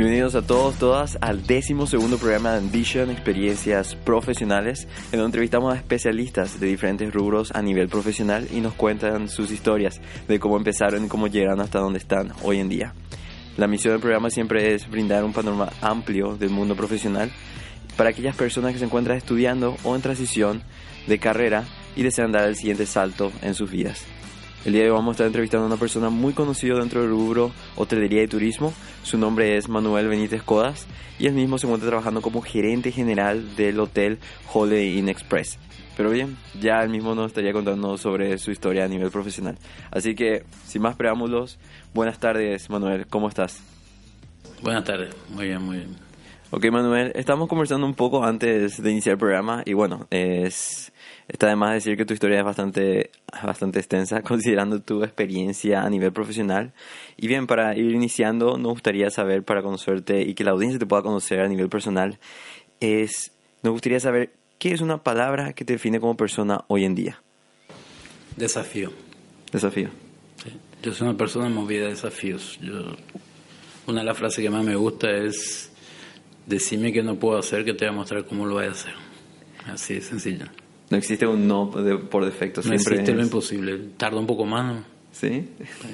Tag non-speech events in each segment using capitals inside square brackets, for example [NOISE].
Bienvenidos a todos, todas al décimo segundo programa de Ambition, Experiencias Profesionales, en donde entrevistamos a especialistas de diferentes rubros a nivel profesional y nos cuentan sus historias de cómo empezaron y cómo llegaron hasta donde están hoy en día. La misión del programa siempre es brindar un panorama amplio del mundo profesional para aquellas personas que se encuentran estudiando o en transición de carrera y desean dar el siguiente salto en sus vidas. El día de hoy vamos a estar entrevistando a una persona muy conocida dentro del rubro hotelería y turismo. Su nombre es Manuel Benítez Codas y él mismo se encuentra trabajando como gerente general del hotel Holiday Inn Express. Pero bien, ya él mismo nos estaría contando sobre su historia a nivel profesional. Así que, sin más preámbulos, buenas tardes Manuel, ¿cómo estás? Buenas tardes, muy bien, muy bien. Ok Manuel, estamos conversando un poco antes de iniciar el programa y bueno, es Está de más decir que tu historia es bastante, bastante extensa, [LAUGHS] considerando tu experiencia a nivel profesional. Y bien, para ir iniciando, nos gustaría saber, para conocerte y que la audiencia te pueda conocer a nivel personal, es, nos gustaría saber qué es una palabra que te define como persona hoy en día. Desafío. Desafío. Yo soy una persona movida de desafíos. Yo, una de las frases que más me gusta es, decime que no puedo hacer, que te voy a mostrar cómo lo voy a hacer. Así de sencillo. No existe un no por defecto. No existe lo imposible. Tarda un poco más, ¿no? ¿Sí?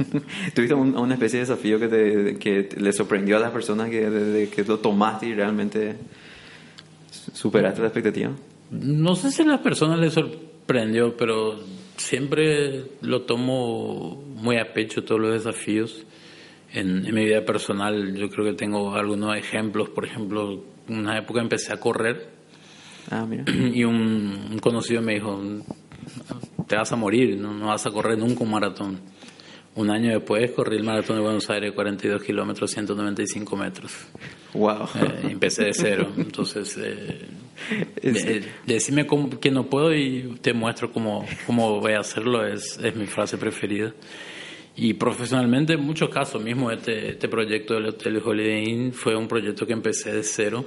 [LAUGHS] ¿Tuviste una especie de desafío que, te, que le sorprendió a las personas que, de, que lo tomaste y realmente superaste la expectativa? No sé si a las personas les sorprendió, pero siempre lo tomo muy a pecho todos los desafíos. En, en mi vida personal yo creo que tengo algunos ejemplos. Por ejemplo, en una época empecé a correr Ah, mira. Y un, conocido me dijo, te vas a morir, no, no vas a correr nunca un maratón. Un año después corrí el maratón de Buenos Aires, 42 kilómetros, 195 metros. Wow. Eh, empecé de cero. Entonces, eh, [LAUGHS] eh, decime que no puedo y te muestro cómo, cómo voy a hacerlo, es, es mi frase preferida. Y profesionalmente, en muchos casos, mismo este, este proyecto del Hotel Holiday Inn fue un proyecto que empecé de cero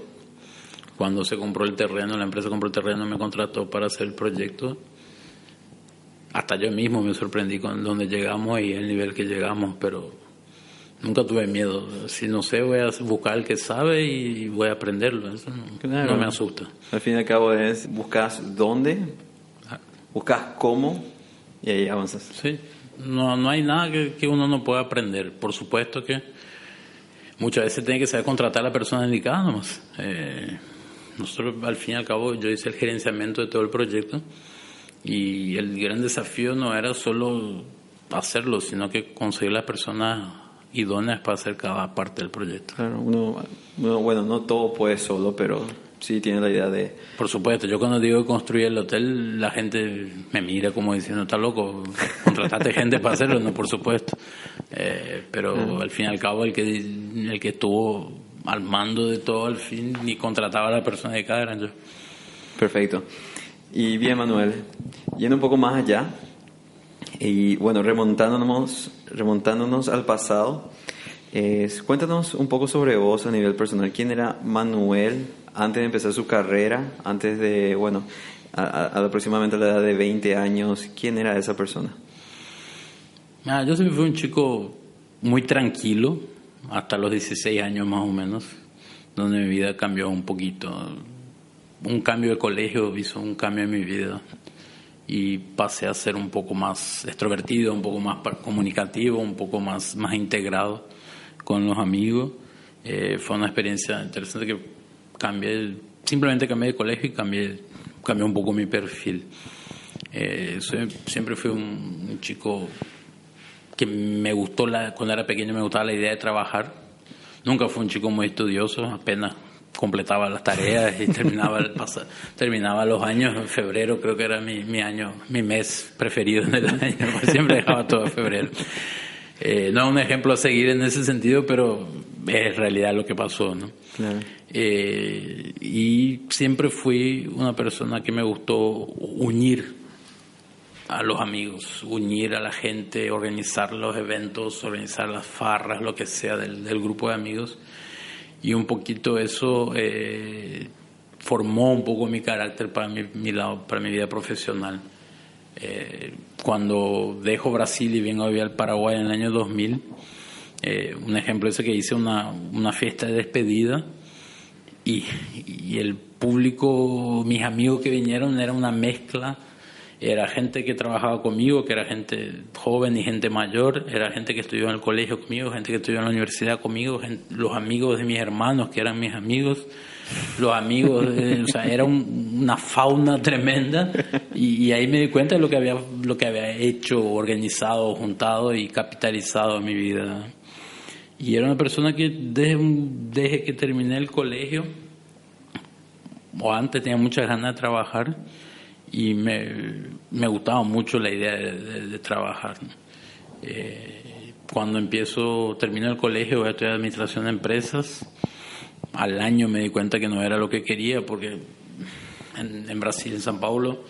cuando se compró el terreno, la empresa compró el terreno, me contrató para hacer el proyecto. Hasta yo mismo me sorprendí con dónde llegamos y el nivel que llegamos, pero nunca tuve miedo. Si no sé, voy a buscar al que sabe y voy a aprenderlo. Eso no, me asusta. Al fin y al cabo es buscas dónde, buscas cómo y ahí avanzas. Sí, no, no hay nada que, que uno no pueda aprender. Por supuesto que muchas veces tiene que saber contratar a la persona indicada nomás. Eh, nosotros, al fin y al cabo, yo hice el gerenciamiento de todo el proyecto y el gran desafío no era solo hacerlo, sino que conseguir las personas idóneas para hacer cada parte del proyecto. Claro, uno, bueno, no todo puede solo, pero sí tiene la idea de... Por supuesto, yo cuando digo construir el hotel, la gente me mira como diciendo, está loco, contrataste gente para hacerlo, no, por supuesto. Eh, pero al fin y al cabo, el que, el que estuvo al mando de todo al fin, ni contrataba a la persona de cada yo. Perfecto. Y bien, Manuel, yendo un poco más allá, y bueno, remontándonos, remontándonos al pasado, cuéntanos un poco sobre vos a nivel personal. ¿Quién era Manuel antes de empezar su carrera, antes de, bueno, a, aproximadamente a la edad de 20 años? ¿Quién era esa persona? Ah, yo siempre fui un chico muy tranquilo, hasta los 16 años más o menos, donde mi vida cambió un poquito. Un cambio de colegio hizo un cambio en mi vida y pasé a ser un poco más extrovertido, un poco más comunicativo, un poco más, más integrado con los amigos. Eh, fue una experiencia interesante que cambié, simplemente cambié de colegio y cambié, cambié un poco mi perfil. Eh, siempre fui un chico que me gustó la, cuando era pequeño me gustaba la idea de trabajar. Nunca fue un chico muy estudioso, apenas completaba las tareas y [LAUGHS] terminaba el terminaba los años en febrero creo que era mi, mi año mi mes preferido en el año [LAUGHS] siempre dejaba todo en febrero Eh, no es un ejemplo a seguir en ese sentido, pero es realidad lo que pasó, ¿no? Claro. Eh, y siempre fui una persona que me gustó unir a los amigos, unir a la gente, organizar los eventos, organizar las farras, lo que sea del, grupo de amigos. Y un poquito eso eh, formó un poco mi carácter para mi, lado, para mi vida profesional. Eh, cuando dejo Brasil y vengo a vivir al Paraguay en el año 2000, eh, un ejemplo es que hice una, una fiesta de despedida y, y el público, mis amigos que vinieron, era una mezcla era gente que trabajaba conmigo, que era gente joven y gente mayor, era gente que estudió en el colegio conmigo, gente que estudió en la universidad conmigo, los amigos de mis hermanos que eran mis amigos, los amigos, o sea, era una fauna tremenda y, ahí me di cuenta de lo que había, lo que había hecho, organizado, juntado y capitalizado en mi vida. Y era una persona que desde, desde que terminé el colegio, o antes tenía muchas ganas de trabajar, y me, me gustaba mucho la idea de, trabajar. Eh, cuando empiezo, termino el colegio, voy a estudiar administración de empresas. Al año me di cuenta que no era lo que quería porque en, Brasil, en San Paulo,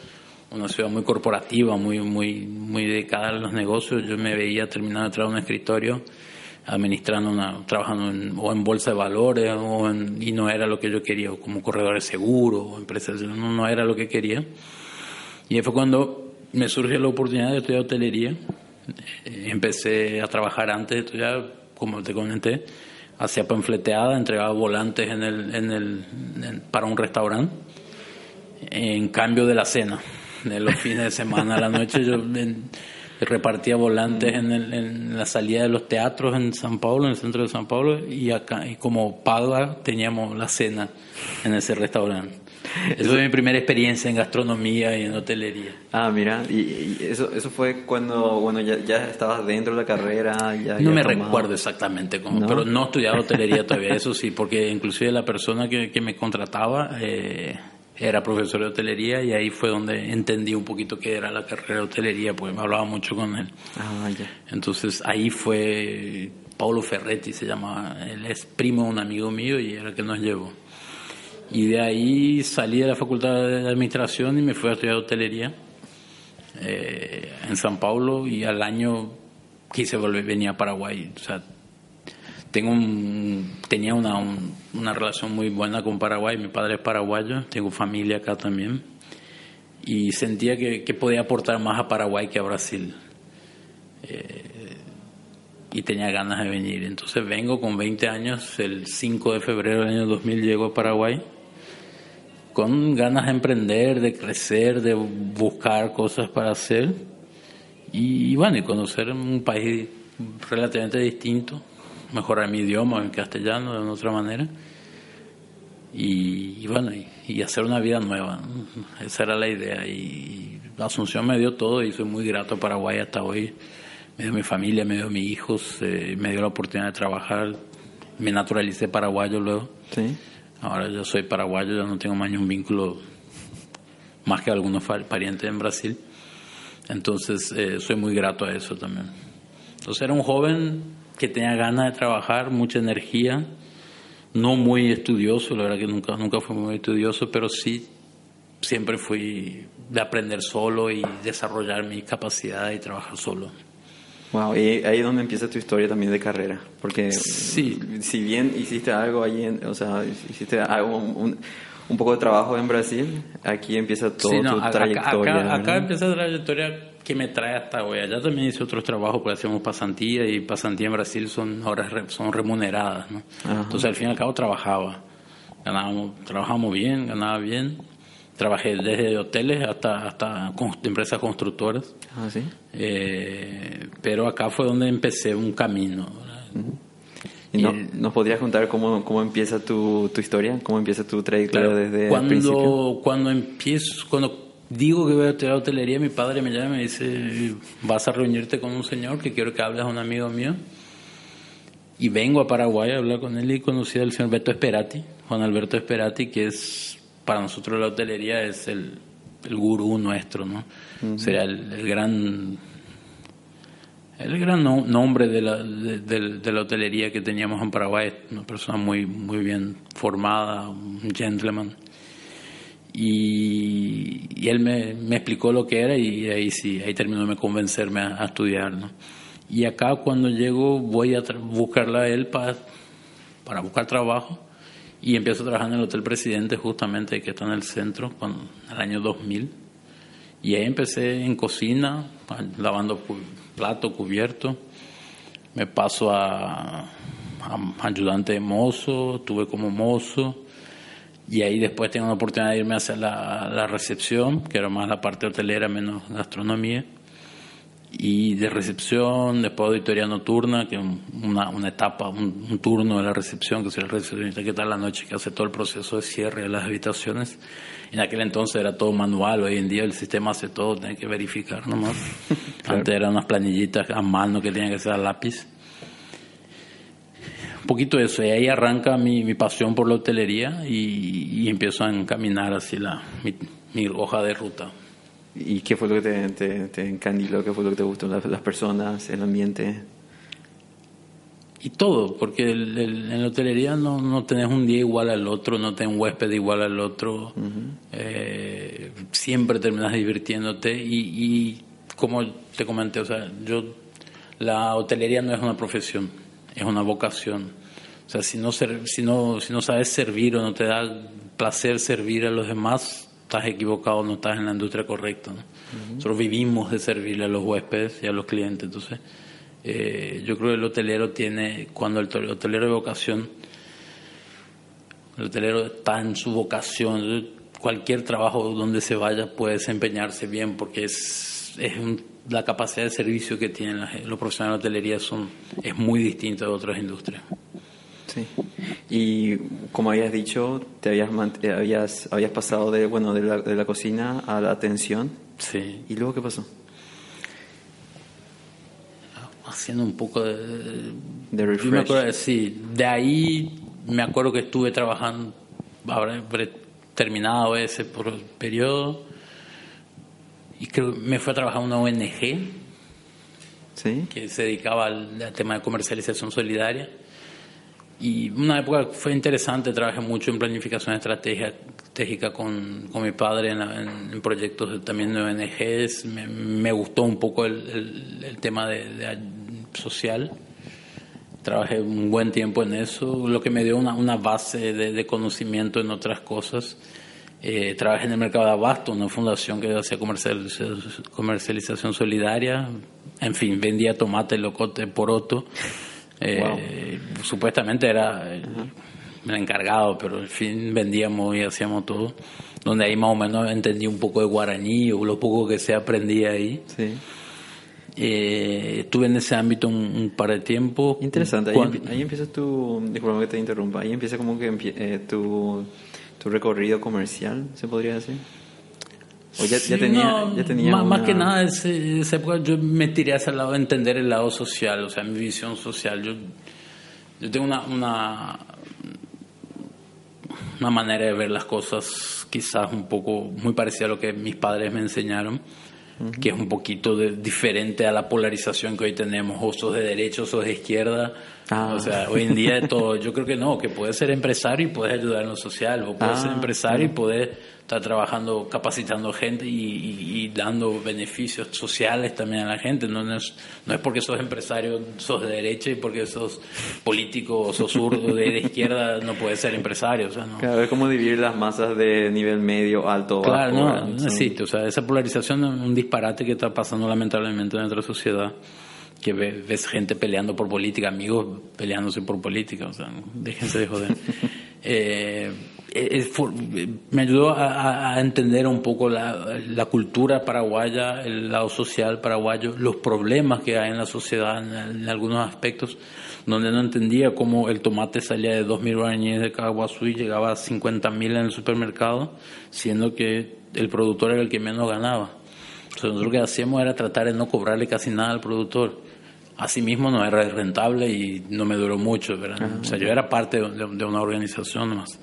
una ciudad muy corporativa, muy, muy, muy dedicada a los negocios, yo me veía terminando de en un escritorio administrando una, trabajando en, o en bolsa de valores o y no era lo que yo quería, como corredor de seguro o empresas, no, no era lo que quería. Y fue cuando me surgió la oportunidad de estudiar hotelería. Eh, empecé a trabajar antes de estudiar, como te comenté, hacía panfleteada, entregaba volantes en el, en el, para un restaurante en cambio de la cena. De los [LAUGHS] fines de semana a la noche yo repartía volantes en, en, la salida de los teatros en San Paulo, en el centro de San Paulo, y acá, y como paga teníamos la cena en ese restaurante. Esa fue mi primera experiencia en gastronomía y en hotelería. Ah, mira, y, eso, eso fue cuando bueno ya, ya estabas dentro de la carrera. Ya, no me recuerdo exactamente cómo, pero no estudiaba [LAUGHS] hotelería todavía, eso sí, porque inclusive la persona que, que me contrataba eh, era profesor de hotelería y ahí fue donde entendí un poquito qué era la carrera de hotelería, porque me hablaba mucho con él. Ah, ya. Entonces ahí fue Paulo Ferretti, se llama, él es primo de un amigo mío y era el que nos llevó. Y de ahí salí de la Facultad de Administración y me fui a estudiar hotelería eh, en San Paulo y al año quise volver, venir a Paraguay. O sea, tengo un, tenía una, una relación muy buena con Paraguay, mi padre es paraguayo, tengo familia acá también y sentía que, que podía aportar más a Paraguay que a Brasil. Eh, y tenía ganas de venir. Entonces vengo con 20 años, el 5 de febrero del año 2000 llego a Paraguay con ganas de emprender, de crecer, de buscar cosas para hacer y, bueno, y conocer un país relativamente distinto, mejorar mi idioma en castellano de una otra manera y, bueno, y, hacer una vida nueva. Esa era la idea y, Asunción me dio todo y soy muy grato a Paraguay hasta hoy. Me dio mi familia, me dio mis hijos, eh, me dio la oportunidad de trabajar. Me naturalicé paraguayo luego. Sí. Ahora yo soy paraguayo, ya no tengo más ni un vínculo más que algunos parientes en Brasil. Entonces eh, soy muy grato a eso también. Entonces era un joven que tenía ganas de trabajar, mucha energía, no muy estudioso, la verdad que nunca, nunca fui muy estudioso, pero sí siempre fui de aprender solo y desarrollar mi capacidad y trabajar solo. Wow, y ahí es donde empieza tu historia también de carrera, porque sí. si bien hiciste algo ahí, o sea, hiciste algo, un, un, poco de trabajo en Brasil, aquí empieza toda tu trayectoria. Acá, empieza la trayectoria que me trae hasta hoy. Allá también hice otros trabajos, porque hacíamos pasantía y pasantía en Brasil son horas son remuneradas, ¿no? Entonces al fin y al cabo trabajaba, ganábamos, trabajábamos bien, ganaba bien Trabajé desde hoteles hasta, hasta empresas constructoras. Ah, sí. Eh, pero acá fue donde empecé un camino. ¿Y no, ¿Nos podrías contar cómo, cómo empieza tu, tu historia? ¿Cómo empieza tu trayectoria desde cuando, el principio? Cuando empiezo, cuando digo que voy a estudiar hotelería, mi padre me llama y me dice, vas a reunirte con un señor que quiero que hables a un amigo mío. Y vengo a Paraguay a hablar con él y conocí al señor Beto Esperati, Juan Alberto Esperati, que es para nosotros la hotelería es el, el gurú nuestro, ¿no? Sería el, gran El gran nombre de la, de, la hotelería que teníamos en Paraguay, una persona muy, muy bien formada, un gentleman. Y, él me, me, explicó lo que era y ahí sí, ahí terminó de convencerme a, estudiar. ¿no? Y acá cuando llego voy a buscarla a él para, para buscar trabajo y empiezo a trabajar en el Hotel Presidente justamente que está en el centro, en el año 2000. Y ahí empecé en cocina, lavando plato, cubierto. Me paso a, ayudante de mozo, tuve como mozo. Y ahí después tengo la oportunidad de irme hacia la, la recepción, que era más la parte hotelera, menos gastronomía y de recepción, después auditoría nocturna, que es una, una etapa, un, turno de la recepción, que es el recepcionista que está la noche, que hace todo el proceso de cierre de las habitaciones. En aquel entonces era todo manual, hoy en día el sistema hace todo, tiene que verificar nomás. [LAUGHS] Antes eran unas planillitas a mano que tenían que ser a lápiz. Un poquito eso, y ahí arranca mi, mi pasión por la hotelería y, y empiezo a encaminar así la, mi hoja de ruta. ¿Y qué fue lo que te, te, te encandiló? ¿Qué fue lo que te gustó? Las, las personas, el ambiente. Y todo, porque en la hotelería no, no tenés un día igual al otro, no tenés un huésped igual al otro. Eh, siempre terminas divirtiéndote y, y, como te comenté, o sea, yo la hotelería no es una profesión, es una vocación. O sea, si no, si no, si no sabes servir o no te da placer servir a los demás, estás equivocado, no estás en la industria correcta. Nosotros vivimos de servirle a los huéspedes y a los clientes. Entonces, eh, yo creo que el hotelero tiene, cuando el hotelero de vocación, el hotelero está en su vocación, cualquier trabajo donde se vaya puede desempeñarse bien porque es, es la capacidad de servicio que tienen los profesionales de hotelería son, es muy distinta de otras industrias. Sí. Y como habías dicho, te habías, eh, habías, habías pasado de, bueno, de la, de la cocina a la atención. Sí. ¿Y luego qué pasó? Haciendo un poco de... De refresh. sí, de ahí me acuerdo que estuve trabajando, habré terminado ese periodo, y creo que me fue a trabajar una ONG ¿Sí? que se dedicaba al tema de comercialización solidaria y una época fue interesante, trabajé mucho en planificación estratégica con, con mi padre en, proyectos también de ONGs. Me, gustó un poco el, tema de, social. Trabajé un buen tiempo en eso, lo que me dio una, una base de, conocimiento en otras cosas. Eh, trabajé en el mercado de abasto, una fundación que hacía comercialización solidaria. En fin, vendía tomate, locote, poroto. Eh, supuestamente era el, encargado, pero al fin vendíamos y hacíamos todo. Donde ahí más o menos entendí un poco de guaraní o lo poco que se aprendía ahí. Sí. Eh, estuve en ese ámbito un, par de tiempo. Interesante, ahí, ahí empieza tu, disculpa que te interrumpa, ahí empieza como que eh, tu, tu recorrido comercial, se podría decir. O ya, tenía, ya tenía más, que nada, ese, esa época yo me tiré hacia el lado de entender el lado social, o sea, mi visión social. Yo, yo tengo una, una, una manera de ver las cosas quizás un poco muy parecida a lo que mis padres me enseñaron, que es un poquito de, diferente a la polarización que hoy tenemos, o sos de derecha o sos de izquierda. Ah. O sea, hoy en día de todo, yo creo que no, que puedes ser empresario y puedes ayudar en lo social, o puedes ser ah, empresario y puedes está trabajando, capacitando gente y, dando beneficios sociales también a la gente. No, es, no es porque sos empresario, sos de derecha y porque sos político o sos zurdo de, izquierda, no puedes ser empresario. O sea, ¿no? Claro, es como dividir las masas de nivel medio, alto, Claro, no, no existe. O sea, esa polarización es un disparate que está pasando lamentablemente en nuestra sociedad que ves, gente peleando por política, amigos peleándose por política, o sea, déjense de joder. [LAUGHS] eh, me ayudó a, entender un poco la, cultura paraguaya, el lado social paraguayo, los problemas que hay en la sociedad en, algunos aspectos, donde no entendía cómo el tomate salía de 2.000 guaraníes de Caguazú y llegaba a 50.000 en el supermercado, siendo que el productor era el que menos ganaba. Entonces nosotros lo que hacíamos era tratar de no cobrarle casi nada al productor. Asimismo no era rentable y no me duró mucho, ¿verdad? O sea, yo era parte de, de una organización más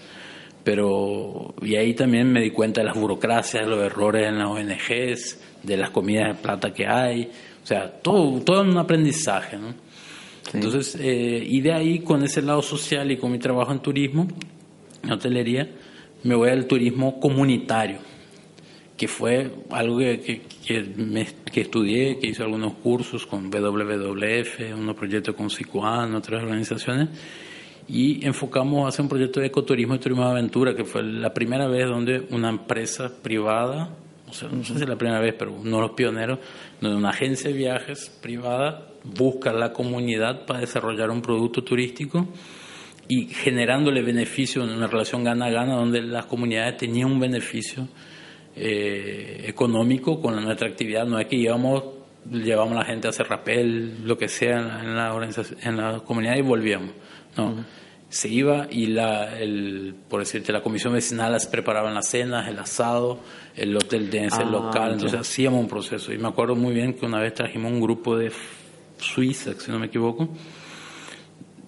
pero y ahí también me di cuenta de las burocracias, de los errores en las ONGs, de las comidas de plata que hay. O sea, todo, todo un aprendizaje, ¿no? Entonces, eh, y de ahí, con ese lado social y con mi trabajo en turismo, en hotelería, me voy al turismo comunitario, que fue algo que, que, estudié, que hice algunos cursos con WWF, unos proyectos con CICUAN, otras organizaciones, y enfocamos a hacer un proyecto de ecoturismo y turismo de aventura, que fue la primera vez donde una empresa privada, o sea, no sé si es la primera vez, pero uno de los pioneros, donde una agencia de viajes privada busca la comunidad para desarrollar un producto turístico y generándole beneficio en una relación gana-gana donde las comunidades tenían un beneficio eh, económico con nuestra actividad. No es que llevamos, llevamos a la gente a hacer rapel, lo que sea en la, en la comunidad y volvíamos. No. Se iba y la, el, por decirte, la comisión vecinal las preparaban las cenas, el asado, el hotel de ah, local, entonces hacíamos un proceso. Y me acuerdo muy bien que una vez trajimos un grupo de Suiza, si no me equivoco,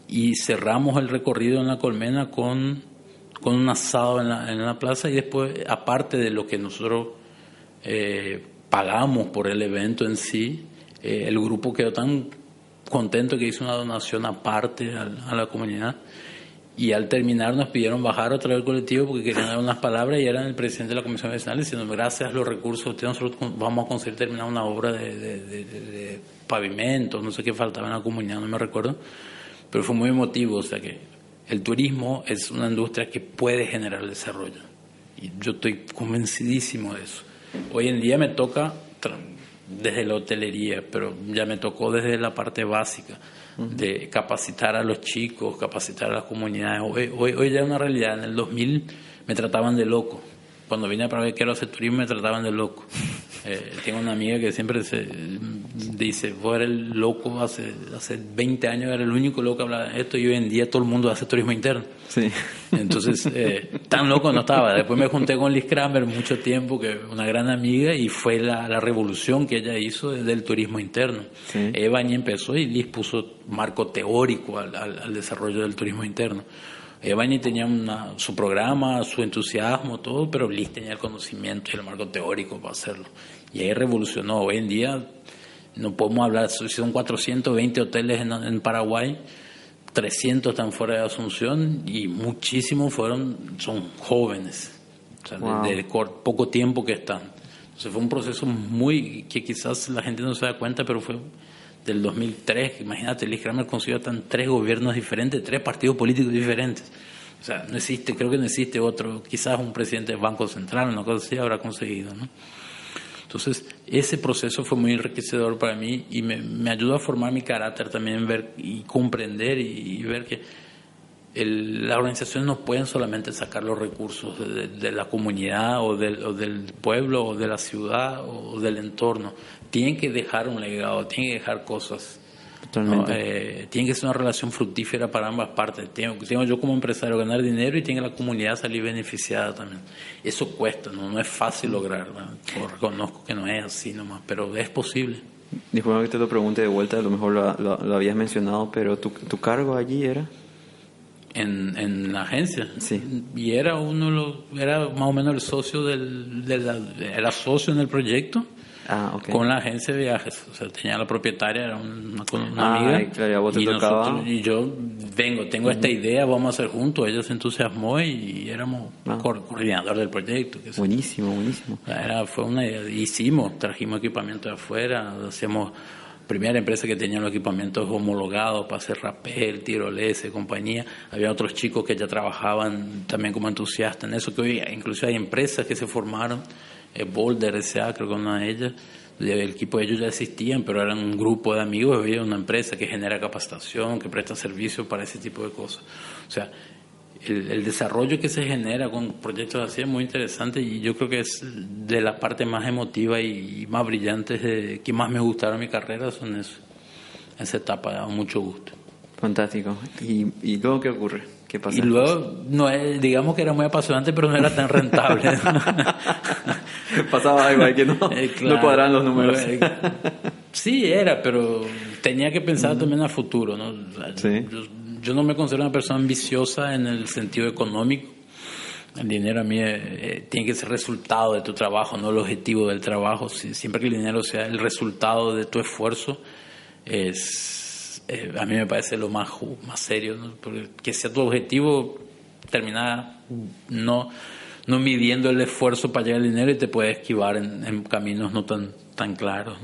y cerramos el recorrido en la colmena con, con un asado en la, en la plaza y después, aparte de lo que nosotros eh, pagamos por el evento en sí, eh, el grupo quedó tan contento que hizo una donación aparte a, la comunidad y al terminar nos pidieron bajar otra vez el colectivo porque querían dar unas palabras y eran el presidente de la Comisión Nacional diciendo gracias a los recursos nosotros vamos a conseguir terminar una obra de, de, de, de pavimento, no sé qué faltaba en la comunidad, no me recuerdo pero fue muy emotivo, o sea que el turismo es una industria que puede generar desarrollo. Y yo estoy convencidísimo de eso. Hoy en día me toca desde la hotelería, pero ya me tocó desde la parte básica de capacitar a los chicos, capacitar a las comunidades. Hoy, hoy, hoy ya es una realidad. En el 2000 me trataban de loco. Cuando vine para ver que era hacer turismo me trataban de loco. Eh, tengo una amiga que siempre se dice, vos eres el loco, hace, hace 20 años era el único loco que hablaba de esto y hoy en día todo el mundo hace turismo interno. Sí. Entonces, eh, tan loco no estaba. Después me junté con Liz Kramer mucho tiempo, que una gran amiga, y fue la, la revolución que ella hizo del turismo interno. Sí. Eva empezó y Liz puso marco teórico al, al desarrollo del turismo interno. Evani tenía su programa, su entusiasmo, todo, pero Liz tenía el conocimiento y el marco teórico para hacerlo. Y ahí revolucionó. Hoy en día no podemos hablar, son 420 hoteles en, Paraguay, 300 están fuera de Asunción y muchísimos fueron, son jóvenes, o sea, de, poco tiempo que están. Entonces fue un proceso muy, que quizás la gente no se da cuenta, pero fue del 2003, imagínate, Liz Kramer consiguió tan tres gobiernos diferentes, tres partidos políticos diferentes. O sea, no existe, creo que no existe otro, quizás un presidente del Banco Central, una cosa así habrá conseguido, ¿no? Entonces, ese proceso fue muy enriquecedor para mí y me, me ayudó a formar mi carácter también, ver y comprender y, ver que el, las organizaciones no pueden solamente sacar los recursos de, la comunidad o del, o del, pueblo o de la ciudad o del entorno. Tienen que dejar un legado, tienen que dejar cosas. Eh, tiene que ser una relación fructífera para ambas partes. Tengo, tengo, yo como empresario ganar dinero y tiene la comunidad salir beneficiada también. Eso cuesta, no, no es fácil lograr. Reconozco que no es así nomás, pero es posible. Disculpa que te lo pregunte de vuelta, a lo mejor lo, lo, habías mencionado, pero ¿tu, ¿tu, cargo allí era? En, en la agencia. Sí. Y era uno, era más o menos el socio del, era socio en el proyecto Ah, okay. con la agencia de viajes. O sea, tenía la propietaria, era una, una ah, amiga. Claro, vos te y, nosotros, y yo vengo, tengo esta idea, vamos a hacer juntos. Ella se entusiasmó y éramos Ah. coordinador del proyecto. que. Buenísimo, buenísimo. Era, fue una hicimos, trajimos equipamiento de afuera, hacíamos primera empresa que tenía los equipamientos homologados para hacer rapel, tirolese, compañía. Había otros chicos que ya trabajaban también como entusiastas en eso, que hoy incluso hay empresas que se formaron, eh, Boulder S.A. creo que una de ellas, el equipo de ellos ya existían, pero eran un grupo de amigos, había una empresa que genera capacitación, que presta servicio para ese tipo de cosas. O sea, el, el, desarrollo que se genera con proyectos así es muy interesante y yo creo que es de la parte más emotiva y más brillante de, que más me gustaron en mi carrera son eso. Esa etapa da mucho gusto. Fantástico. ¿Y, y luego qué ocurre? ¿Qué pasa? Y luego, no es, digamos que era muy apasionante, pero no era tan rentable. [LAUGHS] Pasaba algo ahí que no, [LAUGHS] Eh, claro. no cuadran los números. Eh, Sí, era, pero tenía que pensar también a futuro. ¿no? O sea, Sí. yo, yo no me considero una persona ambiciosa en el sentido económico. El dinero a mí eh, eh, tiene que ser resultado de tu trabajo, no el objetivo del trabajo. siempre que el dinero sea el resultado de tu esfuerzo, es, eh, a mí me parece lo más, más serio. Porque que sea tu objetivo, terminar no, no midiendo el esfuerzo para llegar al dinero y te puede esquivar en, caminos no tan, tan claros.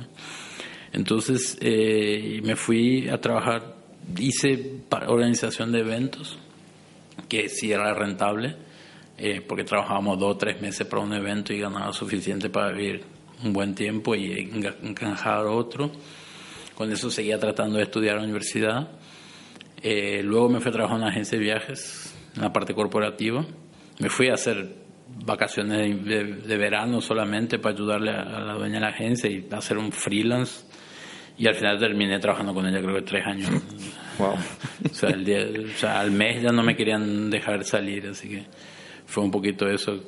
Entonces me fui a trabajar, hice organización de eventos, que sí era rentable eh, porque trabajábamos dos o tres meses para un evento y ganaba suficiente para vivir un buen tiempo y encajar otro. Con eso seguía tratando de estudiar a la universidad. Eh, luego me fui a trabajar en una agencia de viajes, en la parte corporativa. Me fui a hacer vacaciones de, verano solamente para ayudarle a, la dueña de la agencia y hacer un freelance. Y al final terminé trabajando con ella creo que tres años. [LAUGHS] Wow. o, sea, o sea, al mes ya no me querían dejar salir, así que fue un poquito eso.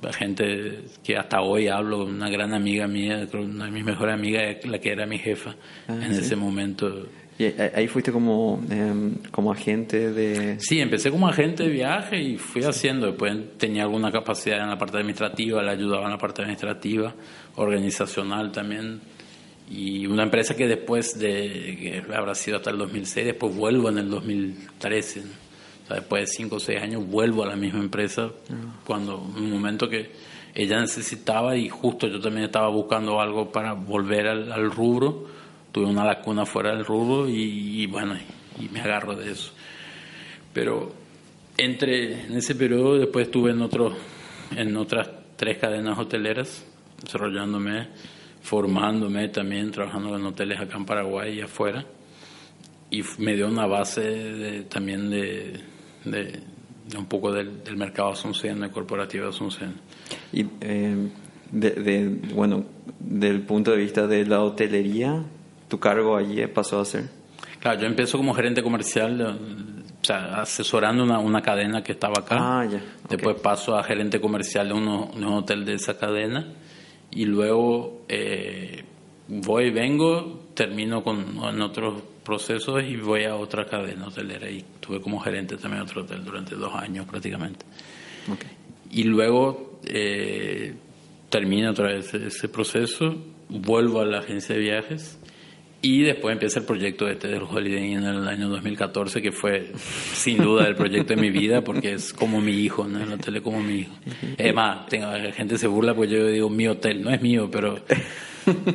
La gente que hasta hoy hablo, una gran amiga mía, una de mis mejores amigas, la que era mi jefa ah, en ese momento. ¿Y ahí fuiste como, em, como agente de...? Sí, empecé como agente de viaje y fui haciendo. Después tenía alguna capacidad en la parte administrativa, le ayudaba en la parte administrativa, organizacional también. Y una empresa que después de, que habrá sido hasta el 2006, después vuelvo en el 2013 después de cinco o seis años vuelvo a la misma empresa cuando en un momento que ella necesitaba y justo yo también estaba buscando algo para volver al, rubro, tuve una lacuna fuera del rubro y, bueno, y, me agarro de eso. Pero entre en ese periodo después estuve en otro, en otras tres cadenas hoteleras, desarrollándome, formándome también, trabajando en hoteles acá en Paraguay y afuera. Y me dio una base también de, de, un poco del, del mercado Asunción, del corporativo Asunción. Y eh, de, bueno, del punto de vista de la hotelería, ¿tu cargo allí pasó a ser? Claro, yo empiezo como gerente comercial, o sea, asesorando una, una cadena que estaba acá. Ah, ya. Después paso a gerente comercial de, uno, de un hotel de esa cadena y luego eh, voy y vengo, termino con en otros procesos y voy a otra cadena hotelera y estuve como gerente también otro hotel durante dos años prácticamente. Y luego eh, termino otra vez ese proceso, vuelvo a la agencia de viajes y después empieza el proyecto este del Holiday Inn en el año 2014, que fue sin duda el proyecto de mi vida, porque es como mi hijo, ¿no? El hotel es como mi hijo. Es más, tengo, la gente se burla porque yo digo mi hotel, no es mío, pero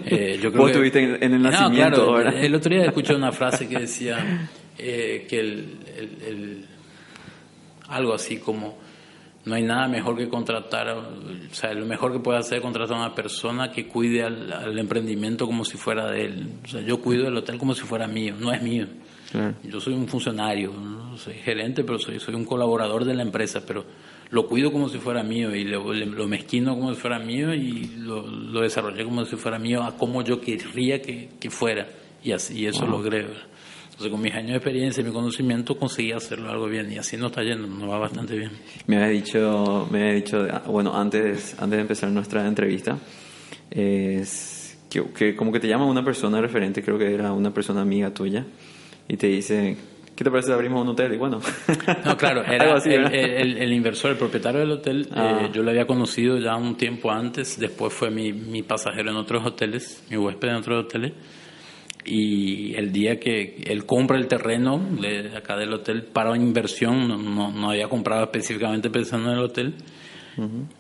eh, yo creo Vos estuviste en, el nacimiento, El otro día escuché una frase que decía eh, que el, algo así como no hay nada mejor que contratar, o sea, lo mejor que puede hacer es contratar a una persona que cuide al, emprendimiento como si fuera de él. O sea, yo cuido el hotel como si fuera mío, no es mío. Yo soy un funcionario, soy gerente, pero soy, soy un colaborador de la empresa, pero lo cuido como si fuera mío y lo, lo mezquino como si fuera mío y lo, lo, desarrollé como si fuera mío a como yo querría que, que fuera. Y así y eso lo logré. Entonces, con mis años de experiencia y mi conocimiento, conseguí hacerlo algo bien. Y así no está yendo, no va bastante bien. Me había dicho, me había dicho bueno, antes, antes de empezar nuestra entrevista, es que, que como que te llama una persona referente, creo que era una persona amiga tuya, y te dice, ¿qué te parece si abrimos un hotel? Y bueno. No, claro, [LAUGHS] era el, el, inversor, el propietario del hotel, eh, ah. yo lo había conocido ya un tiempo antes, después fue mi, mi pasajero en otros hoteles, mi huésped en otros hoteles. Y el día que él compra el terreno de acá del hotel para inversión, no, no, había comprado específicamente pensando en el hotel,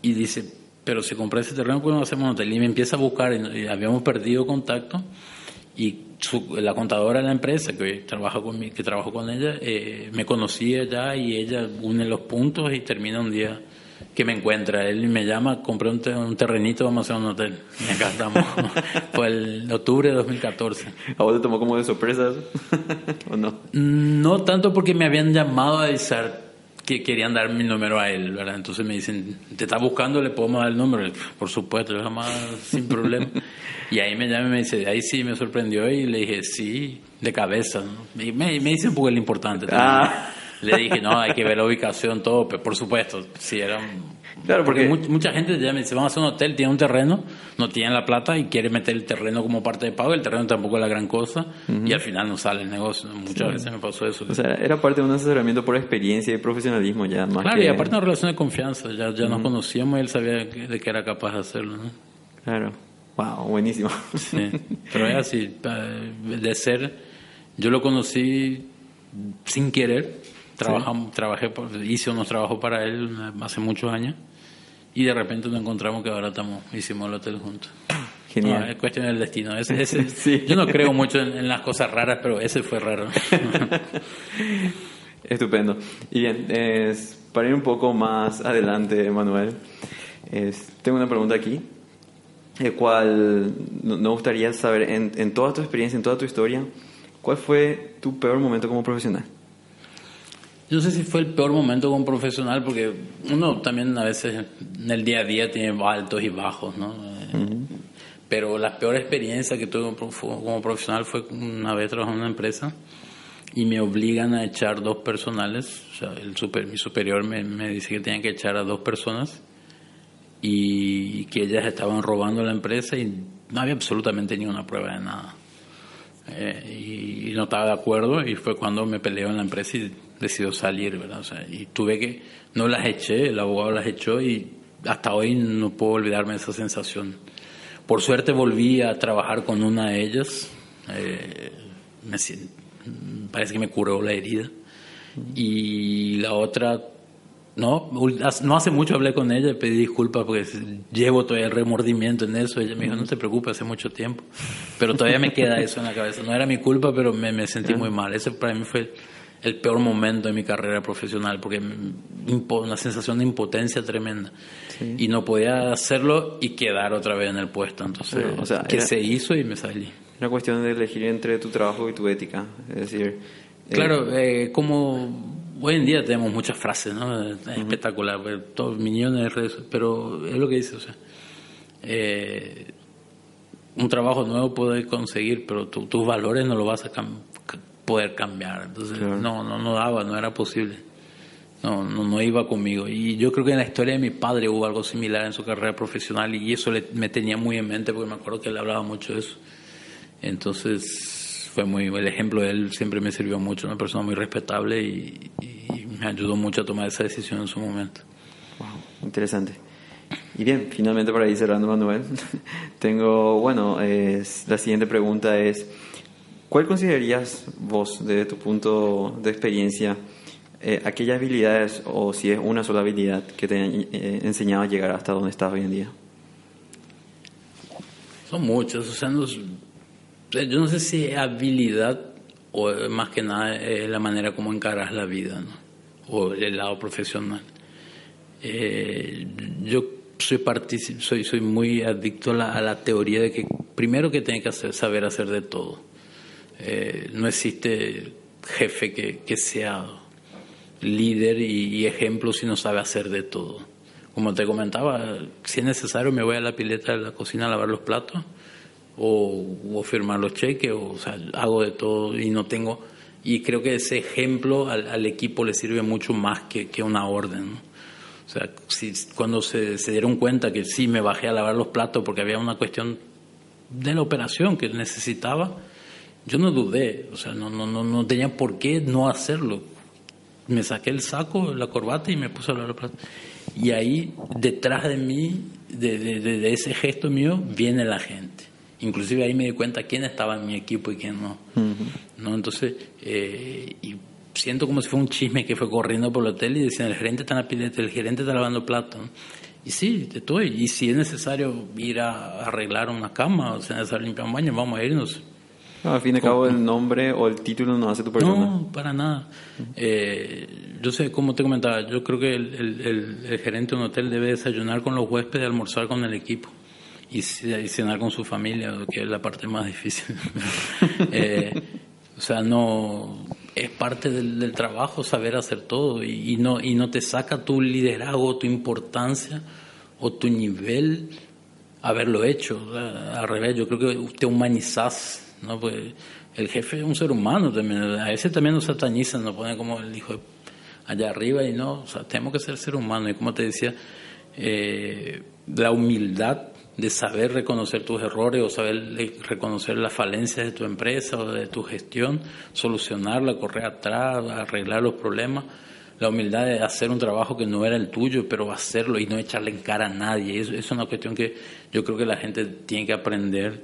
y dice, pero si compré ese terreno, no hacemos un hotel. Y me empieza a buscar, y habíamos perdido contacto y la contadora de la empresa que trabaja con que trabajo con ella eh, me conocía ya y ella une los puntos y termina un día que me encuentra él me llama compré un, terrenito vamos a hacer un hotel y acá estamos fue el octubre de 2014 ¿a vos te tomó como de sorpresa [LAUGHS] o no? no tanto porque me habían llamado a avisar que querían dar mi número a él, ¿verdad? Entonces me dicen, ¿te está buscando? ¿Le podemos dar el número? Por supuesto, jamás, sin problema. y ahí me llama y me dice, ahí sí me sorprendió y le dije, sí, de cabeza. Y me, me dicen porque es lo importante. Ah. Le dije, no, hay que ver la ubicación, todo, pero por supuesto, sí, era un- Claro, porque- mucha gente ya me dice, vamos a hacer un hotel, tiene un terreno, no tienen la plata y quiere meter el terreno como parte de pago, el terreno tampoco es la gran cosa y al final no sale el negocio. Muchas veces me pasó eso. O sea, era parte de un asesoramiento por experiencia y profesionalismo ya más claro, que... y aparte una relación de confianza, ya, ya nos conocíamos y él sabía de que era capaz de hacerlo. ¿no? Claro. Wow, buenísimo. Sí, [LAUGHS] pero es así, de ser, yo lo conocí sin querer, trabajamos, trabajé, por- hice unos trabajos para él eh, hace muchos años y de repente nos encontramos que ahora estamos, hicimos el hotel juntos. [CLEARS THROAT] Genial. No, es cuestión del destino. Ese- [LAUGHS] ese- Sí. Yo no creo mucho en, en las cosas raras, pero ese fue raro. [LAUGHS] Estupendo. Y bien, es, para ir un poco más adelante, Manuel, es, tengo una pregunta aquí, el cual no- nos gustaría saber, en, en toda tu experiencia, en toda tu historia, ¿cuál fue tu peor momento como profesional? Yo no sé si fue el peor momento como profesional, porque uno también a veces en el día a día tiene altos y bajos, ¿no? Pero la peor experiencia que tuve como prof- como profesional fue una vez trabajando en una empresa y me obligan a echar dos personales. O sea, el super, mi superior me, me dice que tenía que echar a dos personas y que ellas estaban robando la empresa y no había absolutamente ninguna prueba de nada. Eh, y, y no estaba de acuerdo y fue cuando me peleó en la empresa y decidió salir, ¿verdad? O sea, y tuve que, no las eché, el abogado las echó y hasta hoy no puedo olvidarme de esa sensación. Por suerte volví a trabajar con una de ellas, eh, me parece que me curó la herida y la otra no, no hace mucho hablé con ella y pedí disculpas porque llevo todavía el remordimiento en eso. Ella me dijo, no te preocupes, hace mucho tiempo. Pero todavía me queda eso en la cabeza. No era mi culpa, pero me, me sentí muy mal. Ese para mí fue el peor momento de mi carrera profesional porque una sensación de impotencia tremenda. Y no podía hacerlo y quedar otra vez en el puesto. Entonces, o sea, que era- se hizo y me salí. Una cuestión de elegir entre tu trabajo y tu ética. Es decir, eh, Claro, eh, como hoy en día tenemos muchas frases, ¿no? Es espectacular, pues, todos millones de redes, pero es lo que dice, o sea, eh, un trabajo nuevo puedes conseguir, pero tu- tus valores no lo vas a poder cambiar, entonces Claro. no, no, no daba, no era posible. No, no, no iba conmigo. Y yo creo que en la historia de mi padre hubo algo similar en su carrera profesional y eso le- me tenía muy en mente porque me acuerdo que él hablaba mucho de eso. Entonces fue muy el ejemplo de él siempre me sirvió mucho, una persona muy respetable y, y me ayudó mucho a tomar esa decisión en su momento. Wow, interesante. Y bien, finalmente para ir cerrando, Manuel, [LAUGHS] tengo, bueno, es- la siguiente pregunta es, ¿cuál considerarías vos, desde tu punto de experiencia, eh, aquellas habilidades o si es una sola habilidad que te han eh, enseñado a llegar hasta donde estás hoy en día? Son muchos, o sea, no es- yo no sé si habilidad o eh, más que nada es la manera como encaras la vida, ¿no? o el lado profesional. Eh, yo soy, soy soy muy adicto a la, a la teoría de que primero que tiene que hacer, saber hacer de todo. Eh, no existe jefe que, sea líder y, ejemplo si no sabe hacer de todo. Como te comentaba, si es necesario me voy a la pileta de la cocina a lavar los platos o, firmar los cheques, o, sea, hago de todo y no tengo... Y creo que ese ejemplo al, equipo le sirve mucho más que, una orden. O sea, cuando se, se dieron cuenta que sí me bajé a lavar los platos porque había una cuestión de la operación que necesitaba, yo no dudé, o sea, no, no, no, no tenía por qué no hacerlo. Me saqué el saco, la corbata y me puse a lavar platos. Y ahí, detrás de mí, de, de, de- ese gesto mío, viene la gente. Inclusive ahí me di cuenta quién estaba en mi equipo y quién no. ¿no? Entonces, eh, y siento como si fue un chisme que fue corriendo por el hotel y decían, el gerente está en la pileta, el gerente está lavando platos. ¿no? Y sí, estoy. Y si es necesario ir a arreglar una cama, o sea, necesario limpiar un baño, vamos a irnos. No, al fin y al cabo, el nombre o el título no hace tu persona. No, para nada. Eh, yo sé, como te comentaba, yo creo que el, el- el- el gerente de un hotel debe desayunar con los huéspedes, almorzar con el equipo y, y cenar con su familia, que es la parte más difícil. [LAUGHS] Eh, o sea, no es parte del, del trabajo saber hacer todo y, y no y no te saca tu liderazgo, tu importancia o tu nivel haberlo hecho. Al revés, yo creo que te humanizás, ¿no? Pues el jefe es un ser humano también. A ese también lo satanizan, lo ponen como el hijo allá arriba y no, o sea, tenemos que ser ser humanos. Y como te decía, eh, la humildad de saber reconocer tus errores o saber reconocer las falencias de tu empresa o de tu gestión, solucionarla, correr atrás, arreglar los problemas. La humildad de hacer un trabajo que no era el tuyo, pero hacerlo y no echarle en cara a nadie. Eso, es una cuestión que yo creo que la gente tiene que aprender.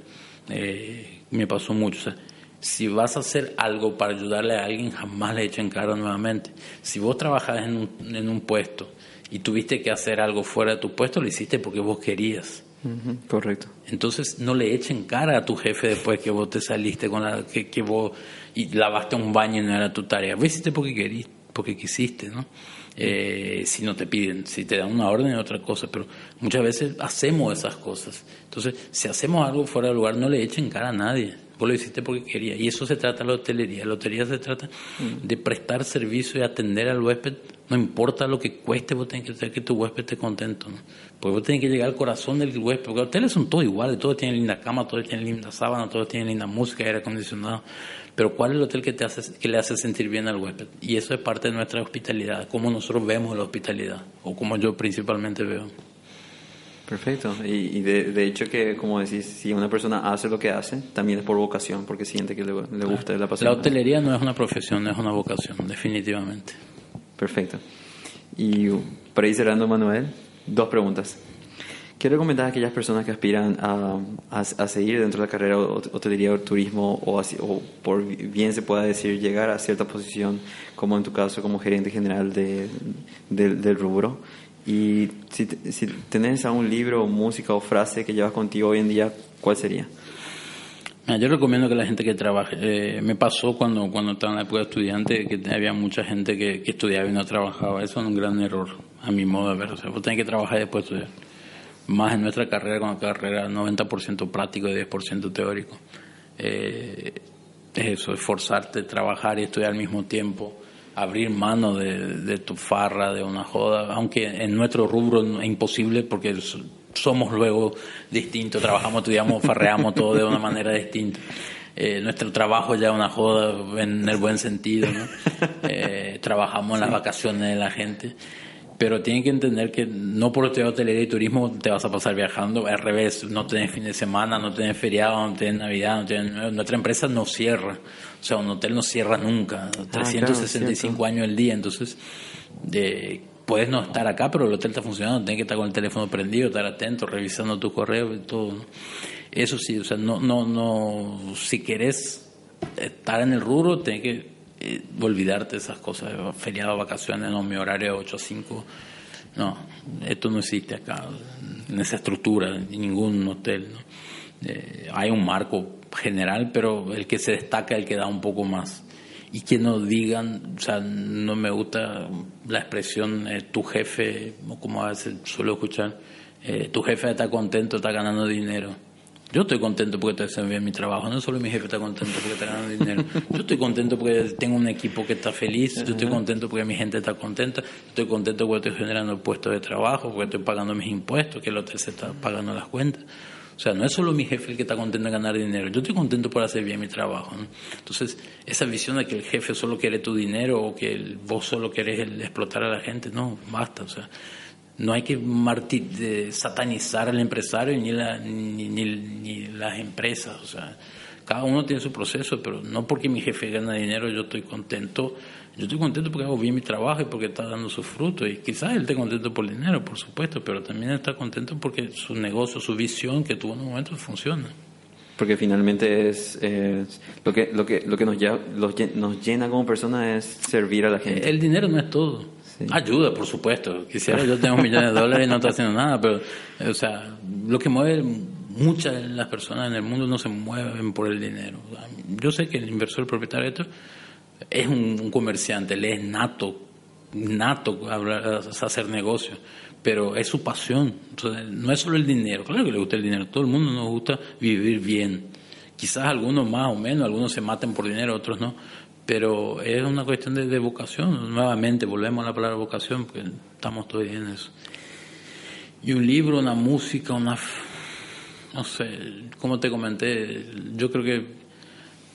Eh, me pasó mucho. si vas a hacer algo para ayudarle a alguien, jamás le echen cara nuevamente. Si vos trabajas en un, en un puesto y tuviste que hacer algo fuera de tu puesto, lo hiciste porque vos querías correcto. Entonces no le echen cara a tu jefe después que vos te saliste con la que, que vos y lavaste un baño y no era tu tarea. Vos hiciste porque queriste, porque quisiste, ¿no? Eh, si no te piden, si te dan una orden es otra cosa, pero muchas veces hacemos esas cosas. Entonces, si hacemos algo fuera de lugar, no le echen cara a nadie. Vos lo hiciste porque quería. Y eso se trata de la hotelería. La hotelería se trata mm. de prestar servicio y atender al huésped. No importa lo que cueste, vos tenés que hacer que tu huésped esté contento. ¿no? Porque vos tenés que llegar al corazón del huésped. Porque los hoteles son todos iguales. Todos tienen linda cama, todos tienen linda sábana, todos tienen linda música, aire acondicionado. Pero ¿cuál es el hotel que, te hace, que le hace sentir bien al huésped? Y eso es parte de nuestra hospitalidad. Cómo nosotros vemos la hospitalidad. O como yo principalmente veo. Perfecto. Y, de, hecho que, como decís, si una persona hace lo que hace, también es por vocación, porque siente que le, gusta la pasión. La hotelería no es una profesión, es una vocación, definitivamente. Perfecto. Y para ir cerrando, Manuel, dos preguntas. ¿Qué recomendás a aquellas personas que aspiran a, a, seguir dentro de la carrera de hotelería o turismo o, o, por bien se pueda decir llegar a cierta posición, como en tu caso como gerente general de, del rubro? Y si, si tenés algún libro, música o frase que llevas contigo hoy en día, ¿cuál sería? Yo recomiendo que la gente que trabaje. Eh, me pasó cuando, cuando estaba en la época de estudiante que había mucha gente que, estudiaba y no trabajaba. Eso es un gran error, a mi modo de ver. O sea, vos tenés que trabajar y después estudiar. Más en nuestra carrera, con la carrera 90% práctico y 10% teórico. Eh, es eso, esforzarte, trabajar y estudiar al mismo tiempo abrir mano de, tu farra, de una joda, aunque en nuestro rubro es imposible porque somos luego distintos, trabajamos, estudiamos, [LAUGHS] farreamos todo de una manera distinta. Eh, nuestro trabajo ya es una joda en el buen sentido, [LAUGHS] eh, trabajamos en las vacaciones de la gente pero tienen que entender que no por estudiar hotelería y turismo te vas a pasar viajando, al revés, no tenés fin de semana, no tenés feriado, no tenés Navidad, no nuestra empresa no cierra, o sea, un hotel no cierra nunca, 365 ah, años al día, entonces de, puedes no estar acá, pero el hotel está funcionando, tienes que estar con el teléfono prendido, estar atento, revisando tu correo y todo. Eso sí, o sea, no, no, no, si querés estar en el rubro, tienes que eh, olvidarte esas cosas, feriado, vacaciones, no, mi horario 8 a 5. No, esto no existe acá, en esa estructura, en ningún hotel. Eh, hay un marco general, pero el que se destaca es el que da un poco más. Y que no digan, o sea, no me gusta la expresión eh, tu jefe, como a veces suelo escuchar, tu jefe está contento, está ganando dinero yo estoy contento porque estoy haciendo bien mi trabajo. No solo mi jefe está contento porque está ganando dinero. Yo estoy contento porque tengo un equipo que está feliz. Yo estoy contento porque mi gente está contenta. Estoy contento porque estoy generando puestos de trabajo, porque estoy pagando mis impuestos, que el hotel se está pagando las cuentas. O sea, no es solo mi jefe el que está contento de ganar dinero. Yo estoy contento por hacer bien mi trabajo. Entonces, esa visión de que el jefe solo quiere tu dinero o que vos solo querés explotar a la gente, no, basta. O sea, no hay que satanizar al empresario ni, la, ni, ni, las empresas. O sea, cada uno tiene su proceso, pero no porque mi jefe gana dinero yo estoy contento. Yo estoy contento porque hago bien mi trabajo y porque está dando su fruto. Y quizás él esté contento por el dinero, por supuesto, pero también está contento porque su negocio, su visión que tuvo en un momento funciona. Porque finalmente es lo que lo que lo que nos, nos llena como personas es servir a la gente. El dinero no es todo. Ayuda, por supuesto. Quisiera yo tengo millones de dólares y no estoy haciendo nada, pero, o sea, lo que mueve muchas de las personas en el mundo no se mueven por el dinero. Yo sé que el inversor propietario de esto es un, comerciante, le es nato, nato hacer negocio, pero es su pasión. No es solo el dinero, claro que le gusta el dinero, todo el mundo nos gusta vivir bien. Quizás algunos más o menos, algunos se maten por dinero, otros no pero es una cuestión de, vocación. Nuevamente, volvemos a la palabra vocación, porque estamos todavía en eso. Y un libro, una música, una. No sé, como te comenté, yo creo que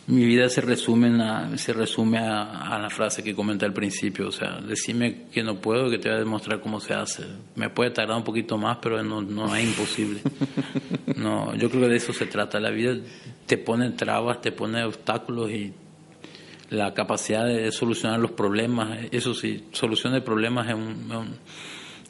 mi vida se resume, a, se resume a, la frase que comenté al principio, o sea, decime que no puedo, que te voy a demostrar cómo se hace. Me puede tardar un poquito más, pero no, no es imposible. [LAUGHS] No, yo creo que de eso se trata. La vida te pone trabas, te pone obstáculos y la capacidad de solucionar los problemas, eso sí, solución de problemas es un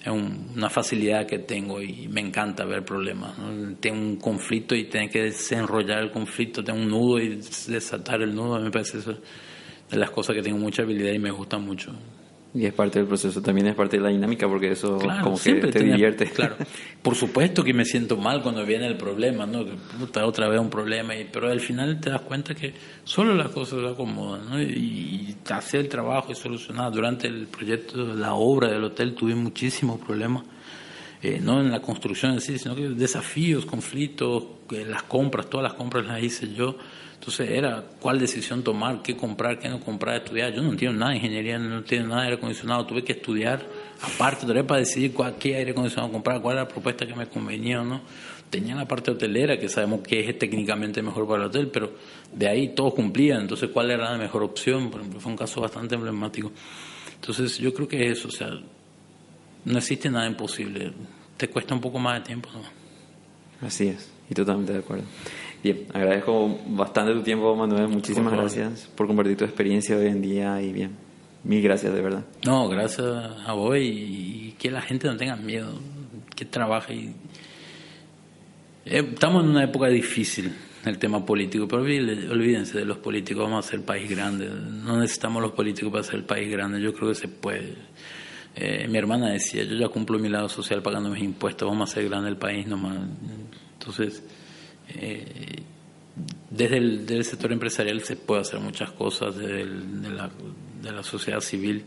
es una facilidad que tengo y me encanta ver problemas. Tengo un conflicto y tengo que desenrollar el conflicto, tengo un nudo y desatar el nudo, me parece eso de las cosas que tengo mucha habilidad y me gusta mucho. Y es parte del proceso, también es parte de la dinámica porque eso como que te divierte. Claro, por supuesto que me siento mal cuando viene el problema, ¿no? Puta, otra vez un problema, y, pero al final te das cuenta que solo las cosas se acomodan, ¿no? Y, hacer el trabajo y solucionar. Durante el proyecto, la obra del hotel tuve muchísimos problemas, eh, no en la construcción en sí, sino que desafíos, conflictos, las compras, todas las compras las hice yo entonces era cuál decisión tomar, qué comprar, qué no comprar, estudiar. Yo no entiendo nada de ingeniería, no entiendo nada de aire acondicionado. Tuve que estudiar aparte todavía para decidir cuál, qué aire acondicionado comprar, cuál era la propuesta que me convenía o no. Tenía la parte hotelera, que sabemos que es técnicamente mejor para el hotel, pero de ahí todos cumplían. Entonces, ¿cuál era la mejor opción? Por ejemplo, fue un caso bastante emblemático. Entonces, yo creo que es eso, o sea, no existe nada imposible. Te cuesta un poco más de tiempo. ¿no? Así es, y totalmente de acuerdo. Bien, agradezco bastante tu tiempo, Manuel. Muchísimas gracias por compartir tu experiencia hoy en día y bien, mil gracias de verdad. No, gracias a vos y, que la gente no tenga miedo, que trabaje. Y... Eh, estamos en una época difícil el tema político, pero olvídense de los políticos, vamos a ser país grande. No necesitamos los políticos para ser país grande, yo creo que se puede. Eh, mi hermana decía, yo ya cumplo mi lado social pagando mis impuestos, vamos a hacer grande el país nomás. Entonces, eh, desde el sector empresarial se puede hacer muchas cosas, desde de, la, de la sociedad civil.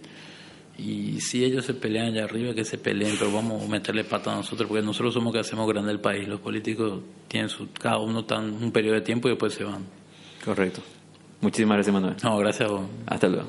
Y si ellos se pelean allá arriba, que se peleen, pero vamos a meterle pata a nosotros, porque nosotros somos que hacemos grande el país. Los políticos tienen su, cada uno tan un periodo de tiempo y después se van. Correcto. Muchísimas gracias, Manuel. No, gracias a vos. Hasta luego.